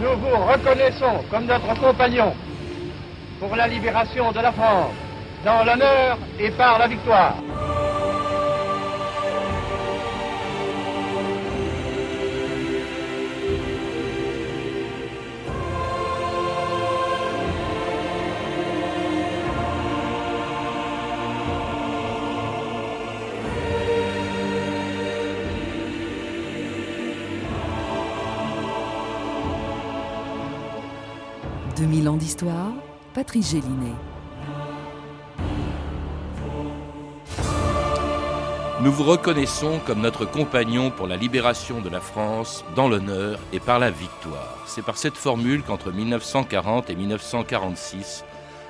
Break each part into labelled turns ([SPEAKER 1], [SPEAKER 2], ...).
[SPEAKER 1] Nous vous reconnaissons comme notre compagnon pour la libération de la France, dans l'honneur et par la victoire.
[SPEAKER 2] « 2000 ans d'histoire, Patrice Gélinet.
[SPEAKER 3] Nous vous reconnaissons comme notre compagnon pour la libération de la France dans l'honneur et par la victoire. C'est par cette formule qu'entre 1940 et 1946,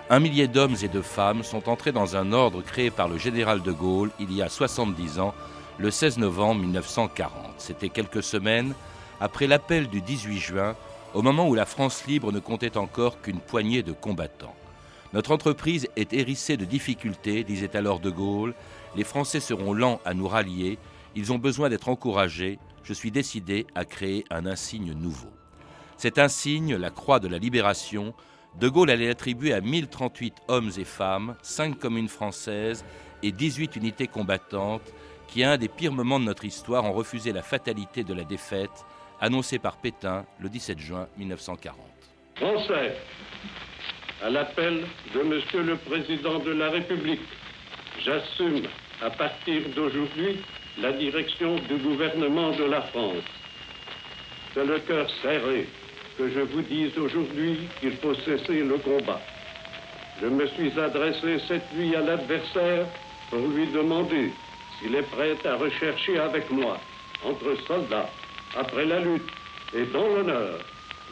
[SPEAKER 3] un millier d'hommes et de femmes sont entrés dans un ordre créé par le général de Gaulle il y a 70 ans, le 16 novembre 1940. C'était quelques semaines après l'appel du 18 juin, au moment où la France libre ne comptait encore qu'une poignée de combattants. Notre entreprise est hérissée de difficultés, disait alors de Gaulle. Les Français seront lents à nous rallier. Ils ont besoin d'être encouragés. Je suis décidé à créer un insigne nouveau. Cet insigne, la croix de la libération, de Gaulle allait l'attribuer à 1038 hommes et femmes, 5 communes françaises et 18 unités combattantes qui, à un des pires moments de notre histoire, ont refusé la fatalité de la défaite annoncée par Pétain le 17 juin 1940.
[SPEAKER 4] Français, à l'appel de Monsieur le Président de la République, j'assume à partir d'aujourd'hui la direction du gouvernement de la France. C'est le cœur serré que je vous dise aujourd'hui qu'il faut cesser le combat. Je me suis adressé cette nuit à l'adversaire pour lui demander s'il est prêt à rechercher avec moi, entre soldats, après la lutte et dans l'honneur,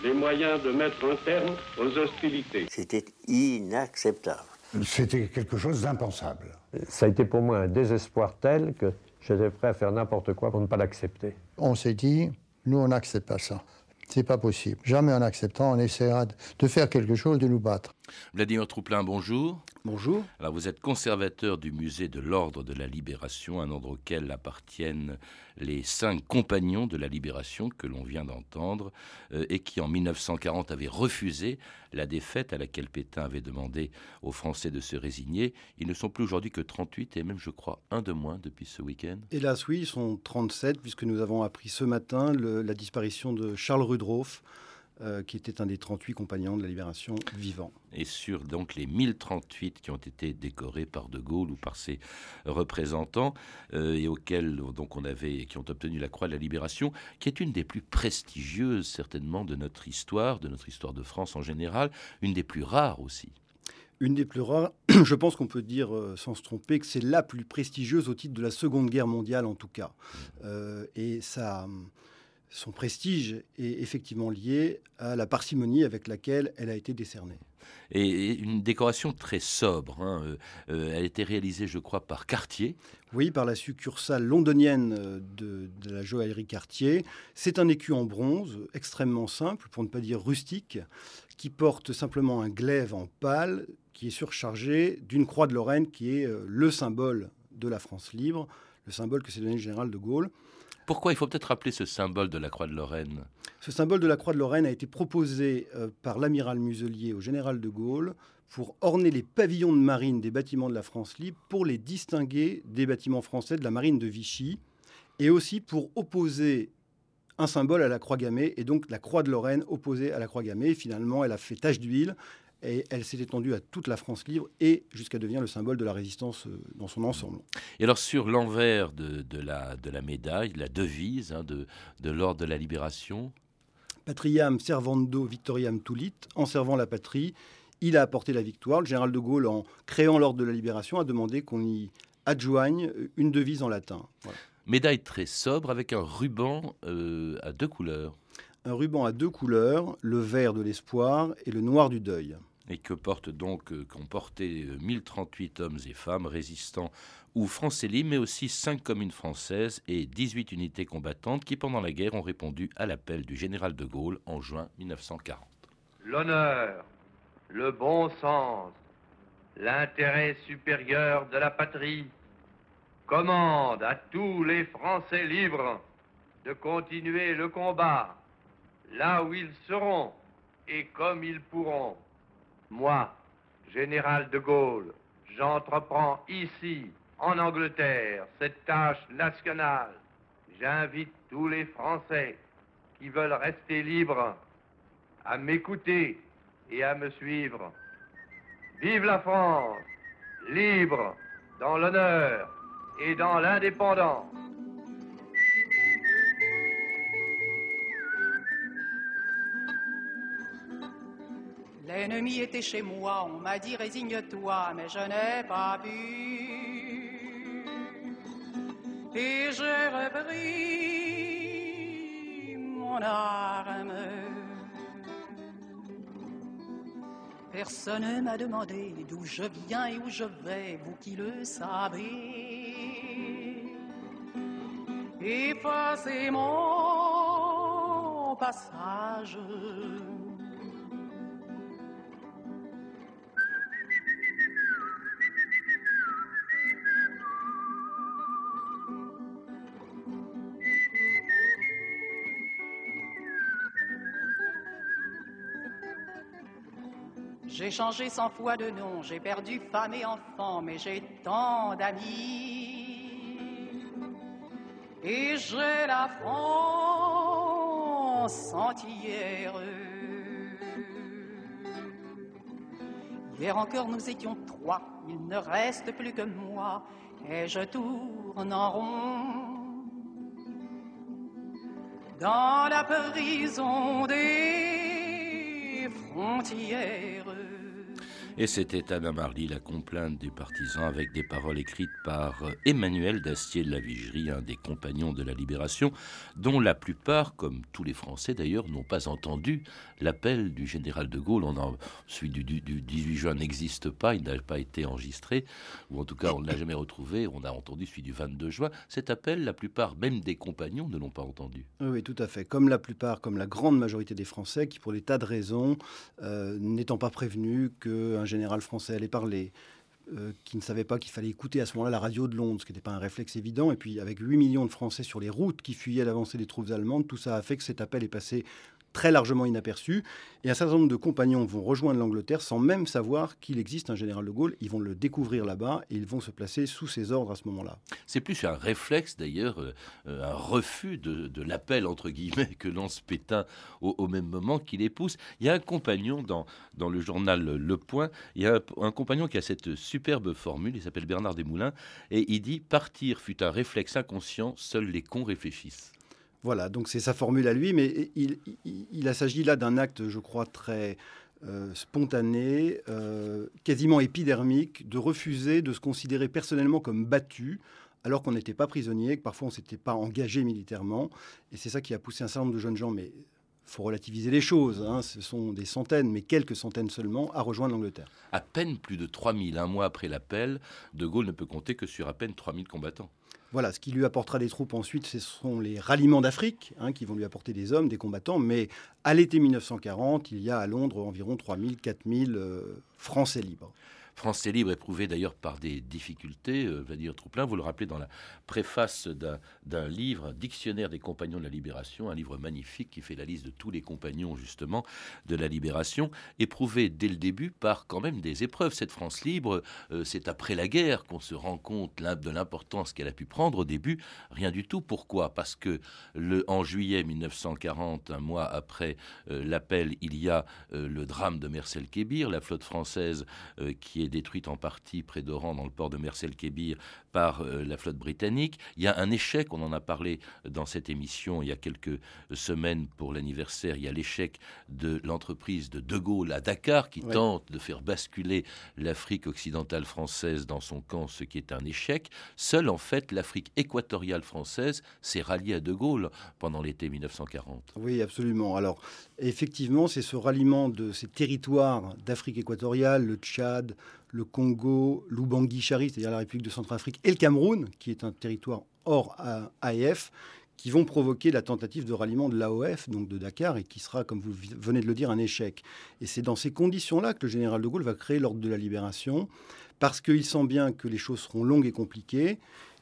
[SPEAKER 4] les moyens de mettre un terme aux hostilités.
[SPEAKER 5] C'était inacceptable.
[SPEAKER 6] C'était quelque chose d'impensable.
[SPEAKER 7] Ça a été pour moi un désespoir tel que j'étais prêt à faire n'importe quoi pour ne pas l'accepter.
[SPEAKER 8] On s'est dit, nous, on n'accepte pas ça. C'est pas possible. Jamais en acceptant, on essaiera de faire quelque chose, de nous battre.
[SPEAKER 3] Vladimir Trouplin, bonjour.
[SPEAKER 9] Bonjour.
[SPEAKER 3] Alors vous êtes conservateur du musée de l'Ordre de la Libération, un ordre auquel appartiennent les cinq compagnons de la Libération que l'on vient d'entendre euh, et qui en 1940 avaient refusé la défaite à laquelle Pétain avait demandé aux Français de se résigner. Ils ne sont plus aujourd'hui que 38 et même je crois un de moins depuis ce week-end.
[SPEAKER 9] Hélas oui, ils sont 37 puisque nous avons appris ce matin le, la disparition de Charles Rudroff. Euh, qui était un des 38 compagnons de la libération vivants.
[SPEAKER 3] Et sur donc les 1038 qui ont été décorés par De Gaulle ou par ses représentants euh, et auxquels donc on avait qui ont obtenu la croix de la libération, qui est une des plus prestigieuses certainement de notre histoire, de notre histoire de France en général, une des plus rares aussi.
[SPEAKER 9] Une des plus rares, je pense qu'on peut dire euh, sans se tromper que c'est la plus prestigieuse au titre de la Seconde Guerre mondiale en tout cas. Euh, et ça son prestige est effectivement lié à la parcimonie avec laquelle elle a été décernée.
[SPEAKER 3] Et une décoration très sobre. Hein. Euh, euh, elle a été réalisée, je crois, par Cartier.
[SPEAKER 9] Oui, par la succursale londonienne de, de la joaillerie Cartier. C'est un écu en bronze, extrêmement simple, pour ne pas dire rustique, qui porte simplement un glaive en pâle qui est surchargé d'une croix de Lorraine qui est euh, le symbole de la France libre, le symbole que s'est donné le général de Gaulle.
[SPEAKER 3] Pourquoi il faut peut-être rappeler ce symbole de la Croix de Lorraine
[SPEAKER 9] Ce symbole de la Croix de Lorraine a été proposé euh, par l'amiral Muselier au général de Gaulle pour orner les pavillons de marine des bâtiments de la France libre, pour les distinguer des bâtiments français de la marine de Vichy, et aussi pour opposer un symbole à la croix gammée, et donc la croix de Lorraine opposée à la croix gammée. Finalement, elle a fait tache d'huile, et elle s'est étendue à toute la France libre et jusqu'à devenir le symbole de la résistance euh, dans son ensemble.
[SPEAKER 3] Et alors sur l'envers de, de, la, de la médaille, la devise hein, de, de l'ordre de la libération
[SPEAKER 9] Patriam servando victoriam tulit, en servant la patrie, il a apporté la victoire. Le général de Gaulle, en créant l'ordre de la libération, a demandé qu'on y adjoigne une devise en latin.
[SPEAKER 3] Voilà. Médaille très sobre avec un ruban euh, à deux couleurs.
[SPEAKER 9] Un ruban à deux couleurs, le vert de l'espoir et le noir du deuil
[SPEAKER 3] et que portent donc, euh, qu'ont porté 1038 hommes et femmes résistants ou français libres, mais aussi 5 communes françaises et 18 unités combattantes qui, pendant la guerre, ont répondu à l'appel du général de Gaulle en juin 1940.
[SPEAKER 1] L'honneur le bon sens, l'intérêt supérieur de la patrie commande à tous les Français libres de continuer le combat là où ils seront et comme ils pourront. Moi, général de Gaulle, j'entreprends ici, en Angleterre, cette tâche nationale. J'invite tous les Français qui veulent rester libres à m'écouter et à me suivre. Vive la France, libre dans l'honneur et dans l'indépendance.
[SPEAKER 10] L'ennemi était chez moi, on m'a dit résigne-toi, mais je n'ai pas pu. Et j'ai repris mon arme. Personne ne m'a demandé d'où je viens et où je vais, vous qui le savez. Effacez mon passage. J'ai changé cent fois de nom, j'ai perdu femme et enfant, mais j'ai tant d'amis. Et j'ai la France entière. Hier encore nous étions trois, il ne reste plus que moi, et je tourne en rond. Dans la prison des frontières.
[SPEAKER 3] Et c'était Anna Marly, la complainte des partisans, avec des paroles écrites par euh, Emmanuel Dastier de la Vigerie, un des compagnons de la Libération, dont la plupart, comme tous les Français d'ailleurs, n'ont pas entendu l'appel du général de Gaulle. On en, celui du, du, du 18 juin n'existe pas, il n'a pas été enregistré, ou en tout cas on ne l'a jamais retrouvé. On a entendu celui du 22 juin. Cet appel, la plupart, même des compagnons, ne l'ont pas entendu.
[SPEAKER 9] Oui, oui, tout à fait. Comme la plupart, comme la grande majorité des Français, qui pour des tas de raisons, euh, n'étant pas prévenus qu'un général français allait parler, euh, qui ne savait pas qu'il fallait écouter à ce moment-là la radio de Londres, ce qui n'était pas un réflexe évident. Et puis avec 8 millions de Français sur les routes qui fuyaient l'avancée des troupes allemandes, tout ça a fait que cet appel est passé très largement inaperçu. Et un certain nombre de compagnons vont rejoindre l'Angleterre sans même savoir qu'il existe un général de Gaulle. Ils vont le découvrir là-bas et ils vont se placer sous ses ordres à ce moment-là.
[SPEAKER 3] C'est plus un réflexe d'ailleurs, euh, un refus de, l'appel entre guillemets que lance Pétain au, même moment qu'il les pousse. Il y a un compagnon dans, le journal Le Point, il y a un compagnon qui a cette superbe formule, il s'appelle Bernard Desmoulins, et il dit Partir fut un réflexe inconscient, seuls les cons réfléchissent.
[SPEAKER 9] Voilà, donc c'est sa formule à lui, mais il, il s'agit là d'un acte, je crois, très euh, spontané, euh, quasiment épidermique, de refuser de se considérer personnellement comme battu, alors qu'on n'était pas prisonnier, que parfois on ne s'était pas engagé militairement. Et c'est ça qui a poussé un certain nombre de jeunes gens, mais faut relativiser les choses, hein, ce sont des centaines, mais quelques centaines seulement, à rejoindre l'Angleterre.
[SPEAKER 3] À peine plus de 3000, un mois après l'appel, De Gaulle ne peut compter que sur à peine 3000 combattants.
[SPEAKER 9] Voilà, ce qui lui apportera des troupes ensuite, ce sont les ralliements d'Afrique, hein, qui vont lui apporter des hommes, des combattants. Mais à l'été 1940, il y a à Londres environ 3000, 4000 euh, Français libres.
[SPEAKER 3] Français libre éprouvé d'ailleurs par des difficultés, euh, Vladimir Trouplin, vous le rappelez dans la préface d'un livre, un dictionnaire des compagnons de la Libération, un livre magnifique qui fait la liste de tous les compagnons justement de la Libération, éprouvé dès le début par quand même des épreuves. Cette France libre, euh, c'est après la guerre qu'on se rend compte de l'importance qu'elle a pu prendre. Au début, rien du tout. Pourquoi? Parce que le, en juillet 1940, un mois après euh, l'appel, il y a le drame de Mersel-Kébir, la flotte française qui est détruite en partie près d'Oran dans le port de Mersel-Kébir par euh, la flotte britannique. Il y a un échec, on en a parlé dans cette émission il y a quelques semaines pour l'anniversaire, il y a l'échec de l'entreprise de De Gaulle à Dakar qui tente de faire basculer l'Afrique occidentale française dans son camp, ce qui est un échec. Seule en fait l'Afrique équatoriale française s'est ralliée à De Gaulle pendant l'été 1940.
[SPEAKER 9] Oui, absolument. Alors, effectivement, c'est ce ralliement de ces territoires d'Afrique équatoriale, le Tchad, le Congo, l'Oubangui-Chari, c'est-à-dire la République de Centrafrique, et le Cameroun, qui est un territoire hors A- AEF, qui vont provoquer la tentative de ralliement de l'AOF, donc de Dakar, et qui sera, comme vous venez de le dire, un échec. Et c'est dans ces conditions-là que le général de Gaulle va créer l'ordre de la libération, parce qu'il sent bien que les choses seront longues et compliquées,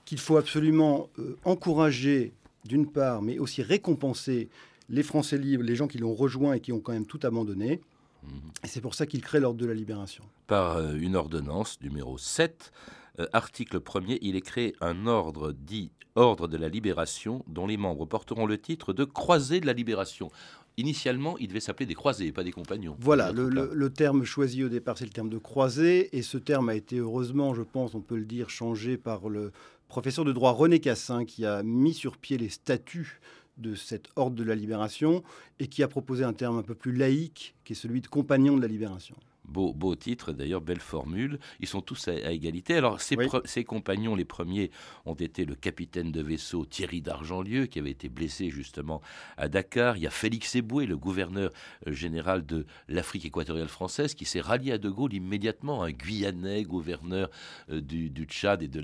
[SPEAKER 9] qu'il faut absolument euh, encourager, d'une part, mais aussi récompenser les Français libres, les gens qui l'ont rejoint et qui ont quand même tout abandonné. Mmh. Et c'est pour ça qu'il crée l'ordre de la libération.
[SPEAKER 3] Par euh, une ordonnance numéro 7, euh, article 1er, il est créé un ordre dit Ordre de la Libération, dont les membres porteront le titre de Croisés de la Libération. Initialement, il devait s'appeler des croisés, pas des compagnons.
[SPEAKER 9] Voilà, le, terme choisi au départ, c'est le terme de croisé, et ce terme a été heureusement, je pense, on peut le dire, changé par le professeur de droit René Cassin, qui a mis sur pied les statuts de cet ordre de la libération et qui a proposé un terme un peu plus laïque, qui est celui de compagnon de la libération.
[SPEAKER 3] Beau, beau titre, d'ailleurs, belle formule. Ils sont tous à, égalité. Alors, ses, compagnons, les premiers, ont été le capitaine de vaisseau Thierry d'Argentlieu, qui avait été blessé justement à Dakar. Il y a Félix Eboué, le gouverneur euh, général de l'Afrique équatoriale française, qui s'est rallié à De Gaulle immédiatement, un Guyanais, gouverneur euh, du, Tchad et de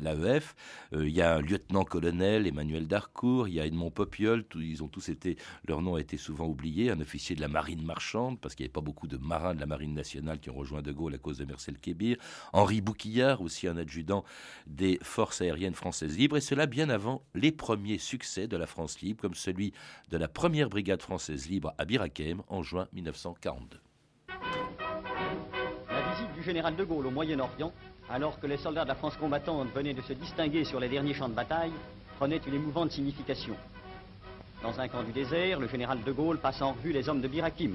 [SPEAKER 3] l'AEF. Euh, il y a un lieutenant-colonel, Emmanuel Darcourt. Il y a Edmond Popiol. ils ont tous été, leur nom a été souvent oublié, un officier de la marine marchande, parce qu'il n'y avait pas beaucoup de marins de la marine nationale qui ont rejoint De Gaulle à cause de Marcel Kébir, Henri Bouquillard, aussi un adjudant des forces aériennes françaises libres, et cela bien avant les premiers succès de la France libre, comme celui de la première brigade française libre à Birakem en juin 1942.
[SPEAKER 11] La visite du général De Gaulle au Moyen-Orient, alors que les soldats de la France combattante venaient de se distinguer sur les derniers champs de bataille, prenait une émouvante signification. Dans un camp du désert, le général de Gaulle passe en revue les hommes de Birakim,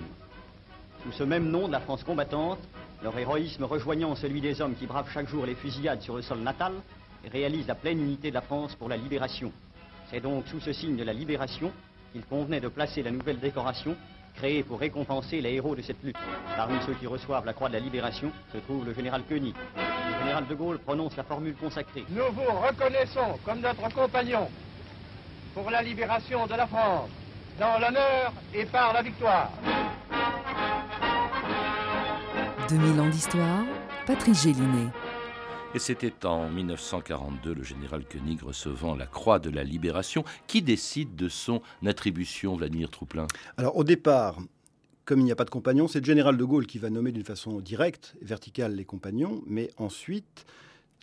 [SPEAKER 11] sous ce même nom de la France combattante, leur héroïsme rejoignant celui des hommes qui bravent chaque jour les fusillades sur le sol natal et réalisent la pleine unité de la France pour la libération. C'est donc sous ce signe de la libération qu'il convenait de placer la nouvelle décoration créée pour récompenser les héros de cette lutte. Parmi ceux qui reçoivent la croix de la libération se trouve le général Koenig. Le général de Gaulle prononce la formule consacrée.
[SPEAKER 1] Nous vous reconnaissons comme notre compagnon pour la libération de la France, dans l'honneur et par la victoire.
[SPEAKER 2] 2000 ans d'histoire, Patrice Gélinet.
[SPEAKER 3] Et c'était en 1942 le général Koenig recevant la Croix de la Libération. Qui décide de son attribution, Vladimir Trouplin
[SPEAKER 9] Alors au départ, comme il n'y a pas de compagnons, c'est le général de Gaulle qui va nommer d'une façon directe, verticale, les compagnons, mais ensuite,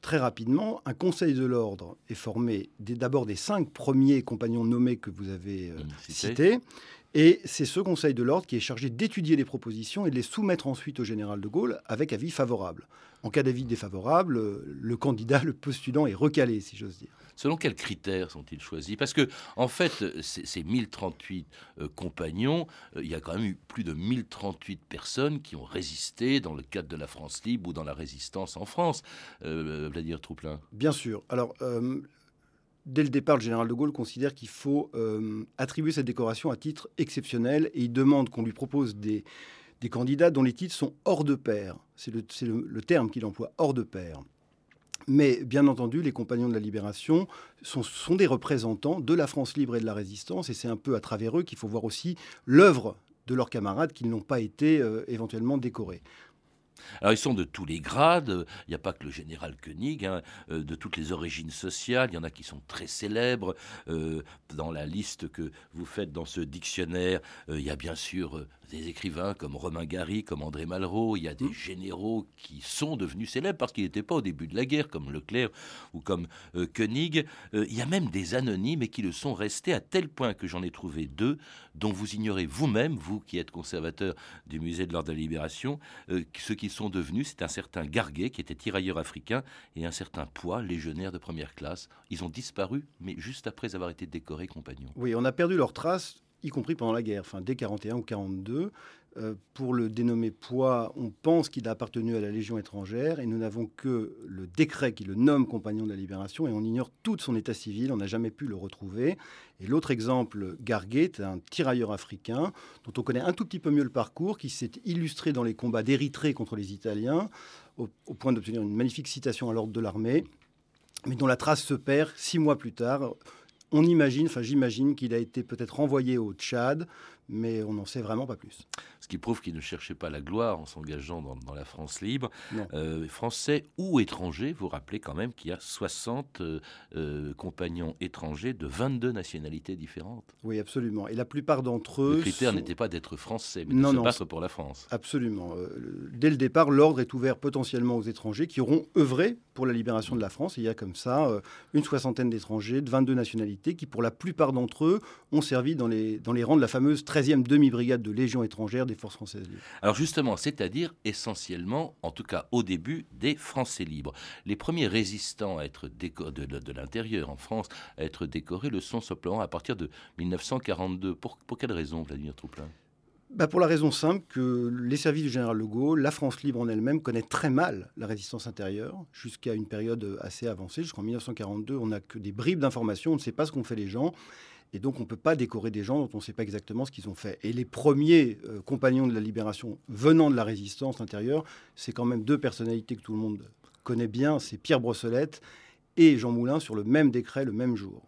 [SPEAKER 9] très rapidement, un conseil de l'ordre est formé d'abord des cinq premiers compagnons nommés que vous avez euh, cités, et c'est ce Conseil de l'ordre qui est chargé d'étudier les propositions et de les soumettre ensuite au général de Gaulle avec avis favorable. En cas d'avis défavorable, le candidat, le postulant est recalé, si j'ose dire.
[SPEAKER 3] Selon quels critères sont-ils choisis? Parce que, en fait, ces, 1038 euh, compagnons, euh, il y a quand même eu plus de 1038 personnes qui ont résisté dans le cadre de la France libre ou dans la résistance en France. Euh, Vladimir Trouplin.
[SPEAKER 9] Bien sûr. Alors, dès le départ, le général de Gaulle considère qu'il faut euh, attribuer cette décoration à titre exceptionnel et il demande qu'on lui propose des, candidats dont les titres sont hors de pair. C'est le, terme qu'il emploie, hors de pair. Mais bien entendu, les compagnons de la libération sont, des représentants de la France libre et de la résistance, et c'est un peu à travers eux qu'il faut voir aussi l'œuvre de leurs camarades qui n'ont pas été euh, éventuellement décorés.
[SPEAKER 3] Alors ils sont de tous les grades, il n'y a pas que le général Koenig, hein, euh, de toutes les origines sociales, il y en a qui sont très célèbres. Euh, dans la liste que vous faites dans ce dictionnaire, euh, il y a bien sûr des écrivains comme Romain Gary, comme André Malraux, il y a des mmh. généraux qui sont devenus célèbres parce qu'ils n'étaient pas au début de la guerre, comme Leclerc ou comme Koenig. il y a même des anonymes et qui le sont restés à tel point que j'en ai trouvé deux dont vous ignorez vous-même, vous qui êtes conservateur du musée de l'ordre de la libération, ce qui sont devenus, c'est un certain Garguet, qui était tirailleur africain, et un certain Poix, légionnaire de première classe. Ils ont disparu, mais juste après avoir été décorés compagnons.
[SPEAKER 9] Oui, on a perdu leurs traces, y compris pendant la guerre, enfin, dès 41 ou 42. Euh, pour le dénommer Poix, on pense qu'il a appartenu à la Légion étrangère et nous n'avons que le décret qui le nomme compagnon de la Libération et on ignore tout son état civil, on n'a jamais pu le retrouver. Et l'autre exemple, Garguet, un tirailleur africain dont on connaît un tout petit peu mieux le parcours, qui s'est illustré dans les combats d'Érythrée contre les Italiens, au, au point d'obtenir une magnifique citation à l'ordre de l'armée, mais dont la trace se perd six mois plus tard on imagine, enfin j'imagine qu'il a été peut-être renvoyé au Tchad mais on n'en sait vraiment pas plus.
[SPEAKER 3] Ce qui prouve qu'il ne cherchait pas la gloire en s'engageant dans, la France libre.
[SPEAKER 9] Euh,
[SPEAKER 3] français ou étrangers, vous rappelez quand même qu'il y a 60 euh, euh, compagnons étrangers de 22 nationalités différentes.
[SPEAKER 9] Oui, absolument. Et la plupart d'entre eux.
[SPEAKER 3] Le critère n'était pas d'être français, mais de se battre pour la France.
[SPEAKER 9] Absolument. dès le départ, l'ordre est ouvert potentiellement aux étrangers qui auront œuvré pour la libération de la France. il y a comme ça une soixantaine d'étrangers de 22 nationalités qui, pour la plupart d'entre eux, ont servi dans les, dans les rangs de la fameuse 13e demi-brigade de Légion étrangère des forces françaises libres.
[SPEAKER 3] Alors justement, c'est-à-dire essentiellement, en tout cas au début, des Français libres. Les premiers résistants à être décorés de, l'intérieur en France à être décorés le sont simplement à partir de 1942. Pour, pour quelle raison, Vladimir Trouplin?
[SPEAKER 9] Bah pour la raison simple que les services du général de Gaulle, la France libre en elle-même, connaît très mal la résistance intérieure jusqu'à une période assez avancée. Jusqu'en 1942, on n'a que des bribes d'informations, on ne sait pas ce qu'ont fait les gens. Et donc, on ne peut pas décorer des gens dont on ne sait pas exactement ce qu'ils ont fait. Et les premiers euh, compagnons de la libération venant de la résistance intérieure, c'est quand même deux personnalités que tout le monde connaît bien. C'est Pierre Brossolette et Jean Moulin sur le même décret, le même jour.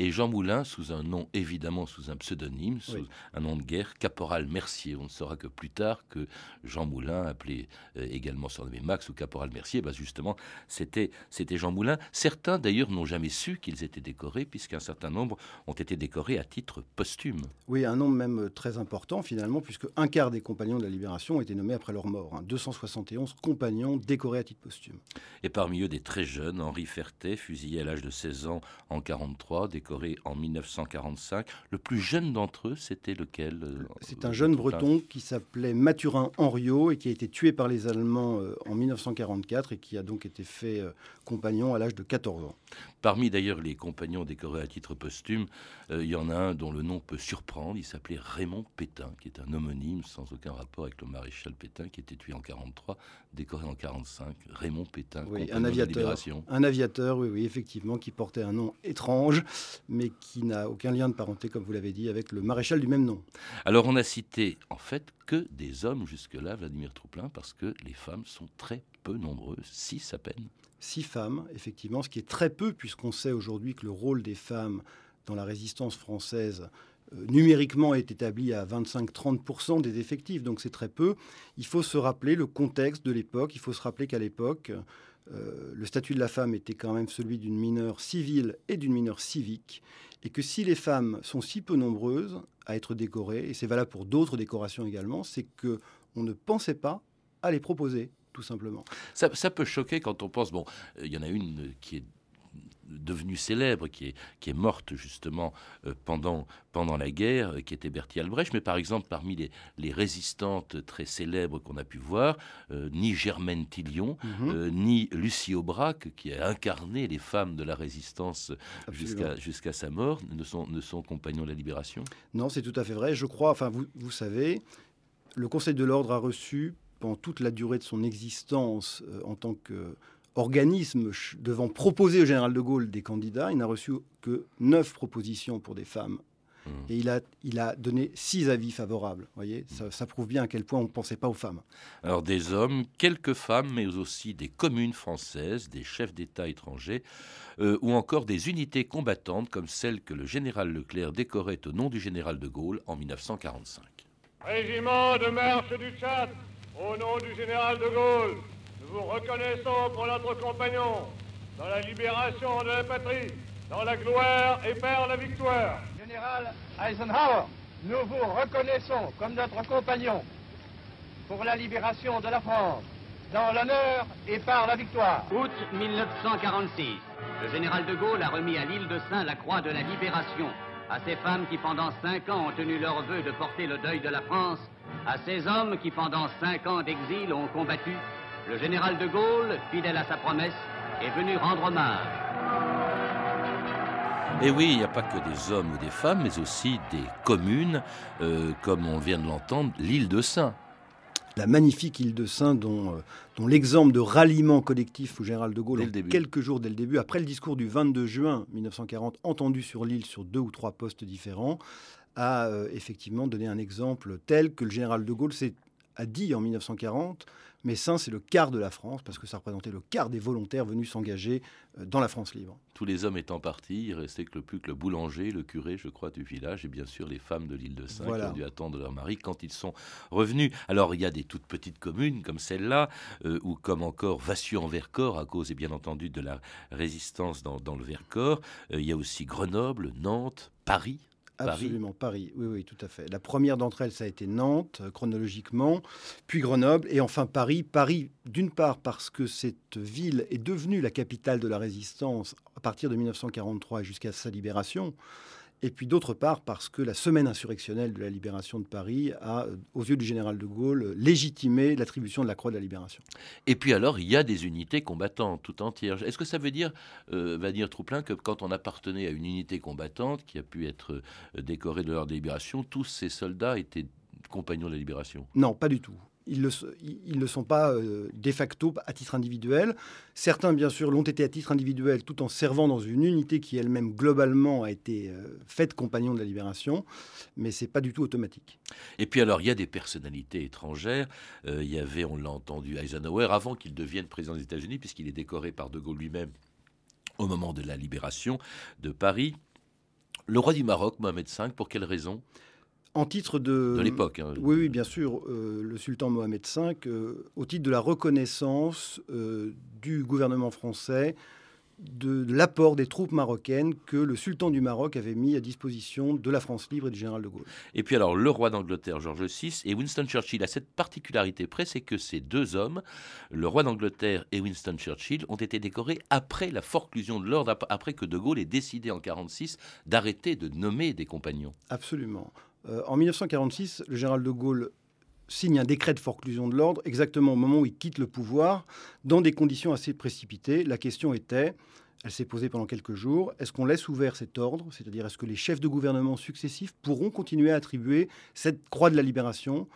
[SPEAKER 3] Et Jean Moulin, sous un nom, évidemment sous un pseudonyme, sous un nom de guerre, Caporal Mercier. On ne saura que plus tard que Jean Moulin, appelé euh, également surnommé Max ou Caporal Mercier, bah justement, c'était Jean Moulin. Certains, d'ailleurs, n'ont jamais su qu'ils étaient décorés, puisqu'un certain nombre ont été décorés à titre posthume.
[SPEAKER 9] Oui, un nombre même euh, très important, finalement, puisque un quart des compagnons de la Libération ont été nommés après leur mort. 271 hein. compagnons décorés à titre posthume.
[SPEAKER 3] Et parmi eux, des très jeunes, Henri Fertet, fusillé à l'âge de 16 ans en 43, décoré en 1945. Le plus jeune d'entre eux, c'était lequel euh,
[SPEAKER 9] C'est un jeune breton qui s'appelait Mathurin Henriot et qui a été tué par les Allemands euh, en 1944 et qui a donc été fait euh, compagnon à l'âge de 14 ans.
[SPEAKER 3] Parmi d'ailleurs les compagnons décorés à titre posthume, il y en a un dont le nom peut surprendre. Il s'appelait Raymond Pétain, qui est un homonyme sans aucun rapport avec le maréchal Pétain qui était tué en 43, décoré en 45. Raymond Pétain,
[SPEAKER 9] oui, un aviateur, un aviateur, oui, oui, effectivement, qui portait un nom étrange mais qui n'a aucun lien de parenté, comme vous l'avez dit, avec le maréchal du même nom.
[SPEAKER 3] Alors on a cité en fait que des hommes jusque-là, Vladimir Trouplin, parce que les femmes sont très peu nombreuses, six à peine.
[SPEAKER 9] Six femmes, effectivement, ce qui est très peu, puisqu'on sait aujourd'hui que le rôle des femmes dans la résistance française euh, numériquement est établi à 25-30% des effectifs, donc c'est très peu. Il faut se rappeler le contexte de l'époque, il faut se rappeler qu'à l'époque, euh, le statut de la femme était quand même celui d'une mineure civile et d'une mineure civique, et que si les femmes sont si peu nombreuses à être décorées, et c'est valable pour d'autres décorations également, c'est que on ne pensait pas à les proposer, tout simplement.
[SPEAKER 3] Ça, ça peut choquer quand on pense, bon, il y en a une qui est devenue célèbre, qui est, qui est morte justement euh, pendant, pendant la guerre, euh, qui était Bertie Albrecht. Mais par exemple, parmi les, les résistantes très célèbres qu'on a pu voir, euh, ni Germaine Tillion, mhm. ni Lucie Aubrac, qui a incarné les femmes de la résistance jusqu'à jusqu'à sa mort, ne sont, ne sont compagnons de la libération?
[SPEAKER 9] Non, c'est tout à fait vrai. Je crois, enfin, vous, vous savez, le Conseil de l'ordre a reçu pendant toute la durée de son existence en tant que organisme devant proposer au général de Gaulle des candidats, il n'a reçu que neuf propositions pour des femmes. Mmh. Et il a, il a donné six avis favorables. voyez, ça, prouve bien à quel point on ne pensait pas aux femmes.
[SPEAKER 3] Alors des hommes, quelques femmes, mais aussi des communes françaises, des chefs d'État étrangers, euh, ou encore des unités combattantes comme celle que le général Leclerc décorait au nom du général de Gaulle en 1945.
[SPEAKER 12] Régiment de marche du Tchad, au nom du général de Gaulle, nous vous reconnaissons pour notre compagnon dans la libération de la patrie, dans la gloire et par la victoire.
[SPEAKER 13] Général Eisenhower, nous vous reconnaissons comme notre compagnon pour la libération de la France, dans l'honneur et par la victoire.
[SPEAKER 11] Août 1946, le général de Gaulle a remis à l'île de Saint la croix de la libération à ces femmes qui pendant cinq ans ont tenu leur vœu de porter le deuil de la France, à ces hommes qui pendant cinq ans d'exil ont combattu le général de Gaulle, fidèle à sa promesse, est venu rendre hommage.
[SPEAKER 3] Et oui, il n'y a pas que des hommes ou des femmes, mais aussi des communes, euh, comme on vient de l'entendre, l'île de Saint.
[SPEAKER 9] La magnifique île de Saint, dont, euh, dont l'exemple de ralliement collectif au général de Gaulle, quelques jours dès le début, après le discours du 22 juin 1940, entendu sur l'île sur deux ou trois postes différents, a euh, effectivement donné un exemple tel que le général de Gaulle a dit en 1940 Messin, c'est le quart de la France, parce que ça représentait le quart des volontaires venus s'engager euh, dans la France libre.
[SPEAKER 3] Tous les hommes étant partis, il restait que le plus que le boulanger, le curé, je crois, du village, et bien sûr les femmes de l'île de Saint qui ont dû attendre leur mari quand ils sont revenus. Alors il y a des toutes petites communes comme celle-là, euh, ou comme encore Vassieux-en-Vercors, à cause, et bien entendu, de la résistance dans, le Vercors. Euh, il y a aussi Grenoble, Nantes, Paris.
[SPEAKER 9] Absolument, Paris. Oui, oui, tout à fait. La première d'entre elles, ça a été Nantes, euh, chronologiquement, puis Grenoble, et enfin Paris. Paris, d'une part, parce que cette ville est devenue la capitale de la résistance à partir de 1943 jusqu'à sa libération et puis d'autre part parce que la semaine insurrectionnelle de la libération de Paris a, euh, aux yeux du général de Gaulle, légitimé l'attribution de la Croix de la Libération.
[SPEAKER 3] Et puis alors, il y a des unités combattantes tout entières. Est-ce que ça veut dire, euh, va dire Trouplin, que quand on appartenait à une unité combattante qui a pu être euh, décorée de l'ordre de libération, tous ces soldats étaient compagnons de la libération?
[SPEAKER 9] Non, pas du tout ils, ne sont pas euh, de facto à titre individuel. Certains, bien sûr, l'ont été à titre individuel tout en servant dans une unité qui elle-même globalement a été euh, faite compagnon de la libération, mais c'est pas du tout automatique.
[SPEAKER 3] Et puis alors, il y a des personnalités étrangères. Euh, il y avait, on l'a entendu, Eisenhower avant qu'il devienne président des États-Unis, puisqu'il est décoré par De Gaulle lui-même au moment de la libération de Paris. Le roi du Maroc, Mohamed V, pour quelle raison?
[SPEAKER 9] En titre de...
[SPEAKER 3] De l'époque. Hein.
[SPEAKER 9] oui, oui, bien sûr. Euh, le sultan Mohamed V, euh, au titre de la reconnaissance euh, du gouvernement français de, l'apport des troupes marocaines que le sultan du Maroc avait mis à disposition de la France libre et du général de Gaulle.
[SPEAKER 3] Et puis alors, le roi d'Angleterre, George VI, et Winston Churchill a cette particularité près, c'est que ces deux hommes, le roi d'Angleterre et Winston Churchill, ont été décorés après la forclusion de l'ordre, après que de Gaulle ait décidé en 1946 d'arrêter de nommer des compagnons.
[SPEAKER 9] Absolument. Euh, en 1946, le général de Gaulle signe un décret de forclusion de l'ordre exactement au moment où il quitte le pouvoir, dans des conditions assez précipitées. La question était, elle s'est posée pendant quelques jours, est-ce qu'on laisse ouvert cet ordre C'est-à-dire, est-ce que les chefs de gouvernement successifs pourront continuer à attribuer cette croix de la libération?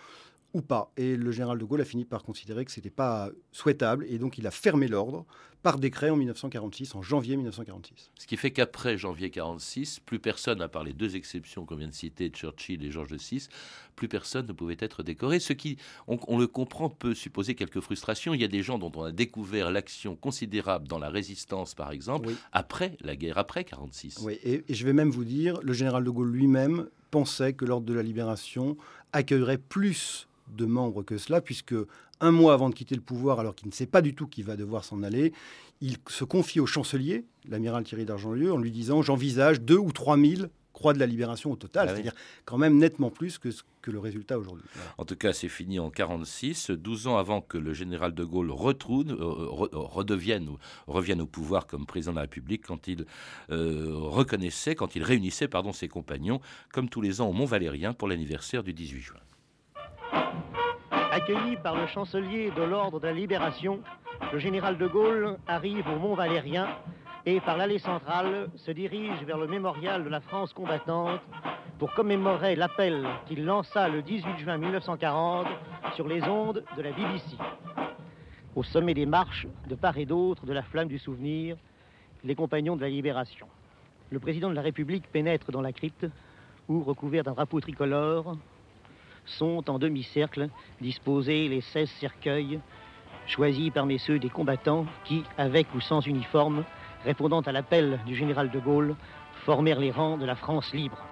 [SPEAKER 9] Ou pas. Et le général de Gaulle a fini par considérer que ce n'était pas souhaitable et donc il a fermé l'ordre par décret en 1946, en janvier 1946.
[SPEAKER 3] Ce qui fait qu'après janvier 1946, plus personne, à part les deux exceptions qu'on vient de citer, Churchill et George VI, plus personne ne pouvait être décoré. Ce qui, on, le comprend, peut supposer quelques frustrations. Il y a des gens dont on a découvert l'action considérable dans la résistance, par exemple, après la guerre, après 1946.
[SPEAKER 9] Oui, et, et je vais même vous dire, le général de Gaulle lui-même pensait que l'ordre de la libération accueillerait plus de membres que cela, puisque un mois avant de quitter le pouvoir, alors qu'il ne sait pas du tout qu'il va devoir s'en aller, il se confie au chancelier, l'amiral Thierry d'Argentlieu, en lui disant J'envisage deux ou trois mille croix de la libération au total, ah c'est-à-dire quand même nettement plus que, que le résultat aujourd'hui.
[SPEAKER 3] En tout cas, c'est fini en 46, 12 ans avant que le général de Gaulle retourne, euh, redevienne ou revienne au pouvoir comme président de la République, quand il euh, reconnaissait, quand il réunissait pardon, ses compagnons, comme tous les ans au Mont-Valérien pour l'anniversaire du 18 juin.
[SPEAKER 14] Accueilli par le chancelier de l'Ordre de la Libération, le général de Gaulle arrive au Mont Valérien et par l'allée centrale se dirige vers le mémorial de la France combattante pour commémorer l'appel qu'il lança le 18 juin 1940 sur les ondes de la BBC. Au sommet des marches, de part et d'autre de la flamme du souvenir, les compagnons de la libération. Le président de la République pénètre dans la crypte où, recouvert d'un drapeau tricolore, sont en demi-cercle disposés les 16 cercueils choisis parmi ceux des combattants qui, avec ou sans uniforme, répondant à l'appel du général de Gaulle, formèrent les rangs de la France libre.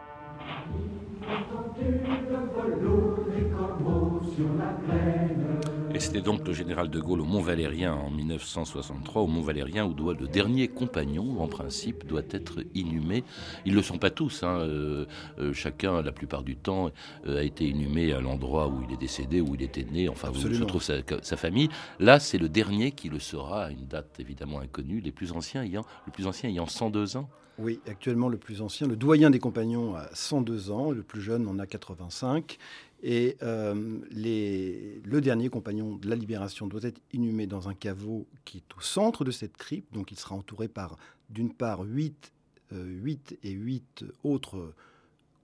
[SPEAKER 3] C'était donc le général de Gaulle au Mont-Valérien en 1963, au Mont-Valérien où doit, le dernier compagnon, en principe, doit être inhumé. Ils ne le sont pas tous. Hein. Euh, euh, chacun, la plupart du temps, euh, a été inhumé à l'endroit où il est décédé, où il était né, enfin, où se trouve sa, sa famille. Là, c'est le dernier qui le sera à une date évidemment inconnue, les plus anciens ayant, le plus ancien ayant 102 ans.
[SPEAKER 9] Oui, actuellement le plus ancien, le doyen des compagnons a 102 ans, le plus jeune en a 85. Et euh, le dernier compagnon de la libération doit être inhumé dans un caveau qui est au centre de cette crypte. Donc il sera entouré par, d'une part, 8, euh, et 8 autres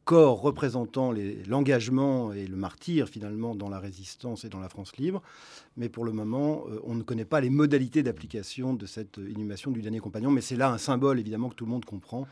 [SPEAKER 9] corps représentant l'engagement et le martyr finalement dans la résistance et dans la France libre. Mais pour le moment, euh, on ne connaît pas les modalités d'application de cette inhumation du dernier compagnon. Mais c'est là un symbole évidemment que tout le monde comprend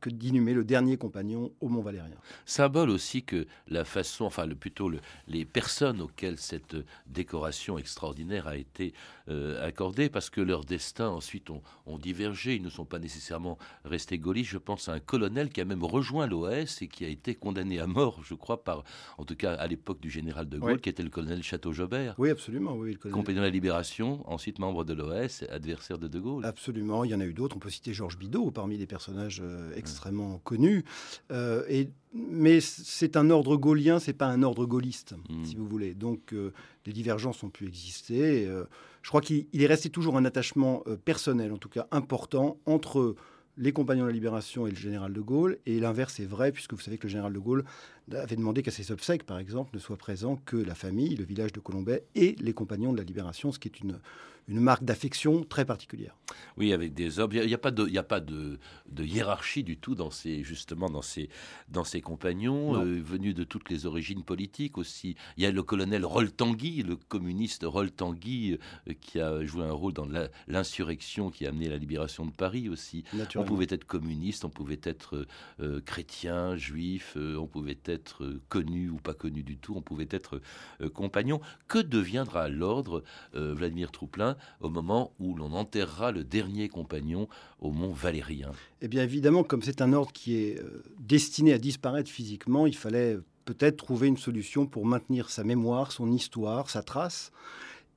[SPEAKER 9] que d'inhumer le dernier compagnon au Mont Valérien.
[SPEAKER 3] Symbole aussi que la façon, enfin le, plutôt les personnes auxquelles cette décoration extraordinaire a été euh, accordée, parce que leurs destins ensuite ont, divergé, ils ne sont pas nécessairement restés gaullistes. Je pense à un colonel qui a même rejoint l'OS et qui a été condamné à mort, je crois, par, en tout cas à l'époque du général de Gaulle, qui était le colonel Château-Jobert.
[SPEAKER 9] Oui, absolument. Oui,
[SPEAKER 3] le Compagnon de la Libération, ensuite membre de l'OS, adversaire de de Gaulle.
[SPEAKER 9] Absolument, il y en a eu d'autres. On peut citer Georges Bidault parmi les personnages euh, extrêmement connus. Euh, et, mais c'est un ordre gaulien, c'est pas un ordre gaulliste, hmm. si vous voulez. Donc euh, les divergences ont pu exister. je crois qu'il est resté toujours un attachement personnel, en tout cas important, entre les compagnons de la libération et le général de Gaulle. Et l'inverse est vrai, puisque vous savez que le général de Gaulle avait demandé qu'à ses obsèques, par exemple, ne soient présents que la famille, le village de Colombay et les compagnons de la libération, ce qui est une, une marque d'affection très particulière.
[SPEAKER 3] Oui, avec des hommes. Il n'y a, pas, de, a pas de, hiérarchie du tout dans ces, justement dans ces, dans ces compagnons, euh, venus de toutes les origines politiques aussi. Il y a le colonel Roltangui, le communiste Roltangui, euh, qui a joué un rôle dans l'insurrection qui a amené la libération de Paris aussi. On pouvait être communiste, on pouvait être euh, chrétien, juif, on pouvait être connu ou pas connu du tout, on pouvait être compagnon. Que deviendra l'ordre, Vladimir Trouplin au moment où l'on enterrera le dernier compagnon au mont Valérien?
[SPEAKER 9] Eh bien évidemment, comme c'est un ordre qui est euh, destiné à disparaître physiquement, il fallait peut-être trouver une solution pour maintenir sa mémoire, son histoire, sa trace.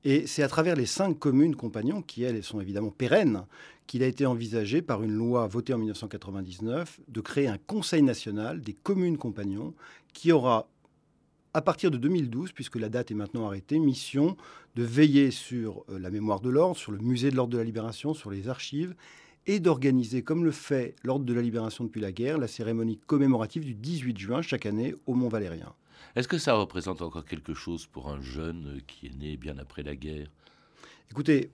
[SPEAKER 9] Et c'est à travers les cinq communes compagnons, qui elles sont évidemment pérennes, qu'il a été envisagé par une loi votée en 1999 de créer un conseil national des communes compagnons qui aura à partir de 2012, puisque la date est maintenant arrêtée, mission de veiller sur euh, la mémoire de l'ordre, sur le musée de l'ordre de la libération, sur les archives, et d'organiser, comme le fait l'ordre de la libération depuis la guerre, la cérémonie commémorative du 18 juin chaque année au Mont Valérien.
[SPEAKER 3] Est-ce que ça représente encore quelque chose pour un jeune qui est né bien après la guerre?
[SPEAKER 9] Écoutez,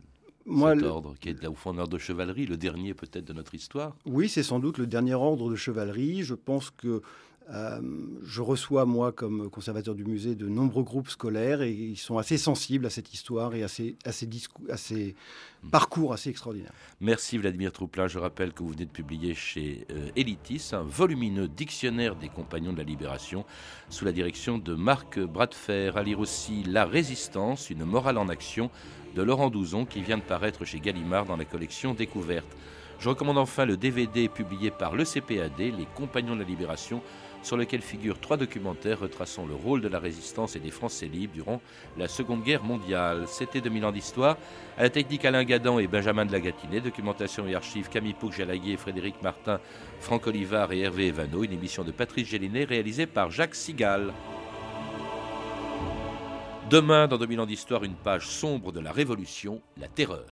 [SPEAKER 9] moi,
[SPEAKER 3] Cet ordre qui est au fond un ordre de chevalerie, le dernier peut-être de notre histoire?
[SPEAKER 9] Oui, c'est sans doute le dernier ordre de chevalerie. Je pense que euh, je reçois, moi, comme conservateur du musée, de nombreux groupes scolaires et ils sont assez sensibles à cette histoire et à ces, à ces, parcours assez extraordinaires.
[SPEAKER 3] Merci Vladimir Trouplin. Je rappelle que vous venez de publier chez euh, Elitis un volumineux dictionnaire des compagnons de la libération sous la direction de Marc Bradfer. À lire aussi La résistance, une morale en action de Laurent Douzon qui vient de paraître chez Gallimard dans la collection Découverte. Je recommande enfin le DVD publié par le CPAD, Les Compagnons de la Libération, sur lequel figurent trois documentaires retraçant le rôle de la résistance et des Français libres durant la Seconde Guerre mondiale. C'était 2000 ans d'histoire. À la technique Alain Gadan et Benjamin de la Gatinet, documentation et archives Camille Pouc-Jalaguier, Frédéric Martin, Franck Olivard et Hervé Evano, une émission de Patrice Gélinet réalisée par Jacques Sigal. Demain, dans 2000 ans d'histoire, une page sombre de la Révolution, la terreur.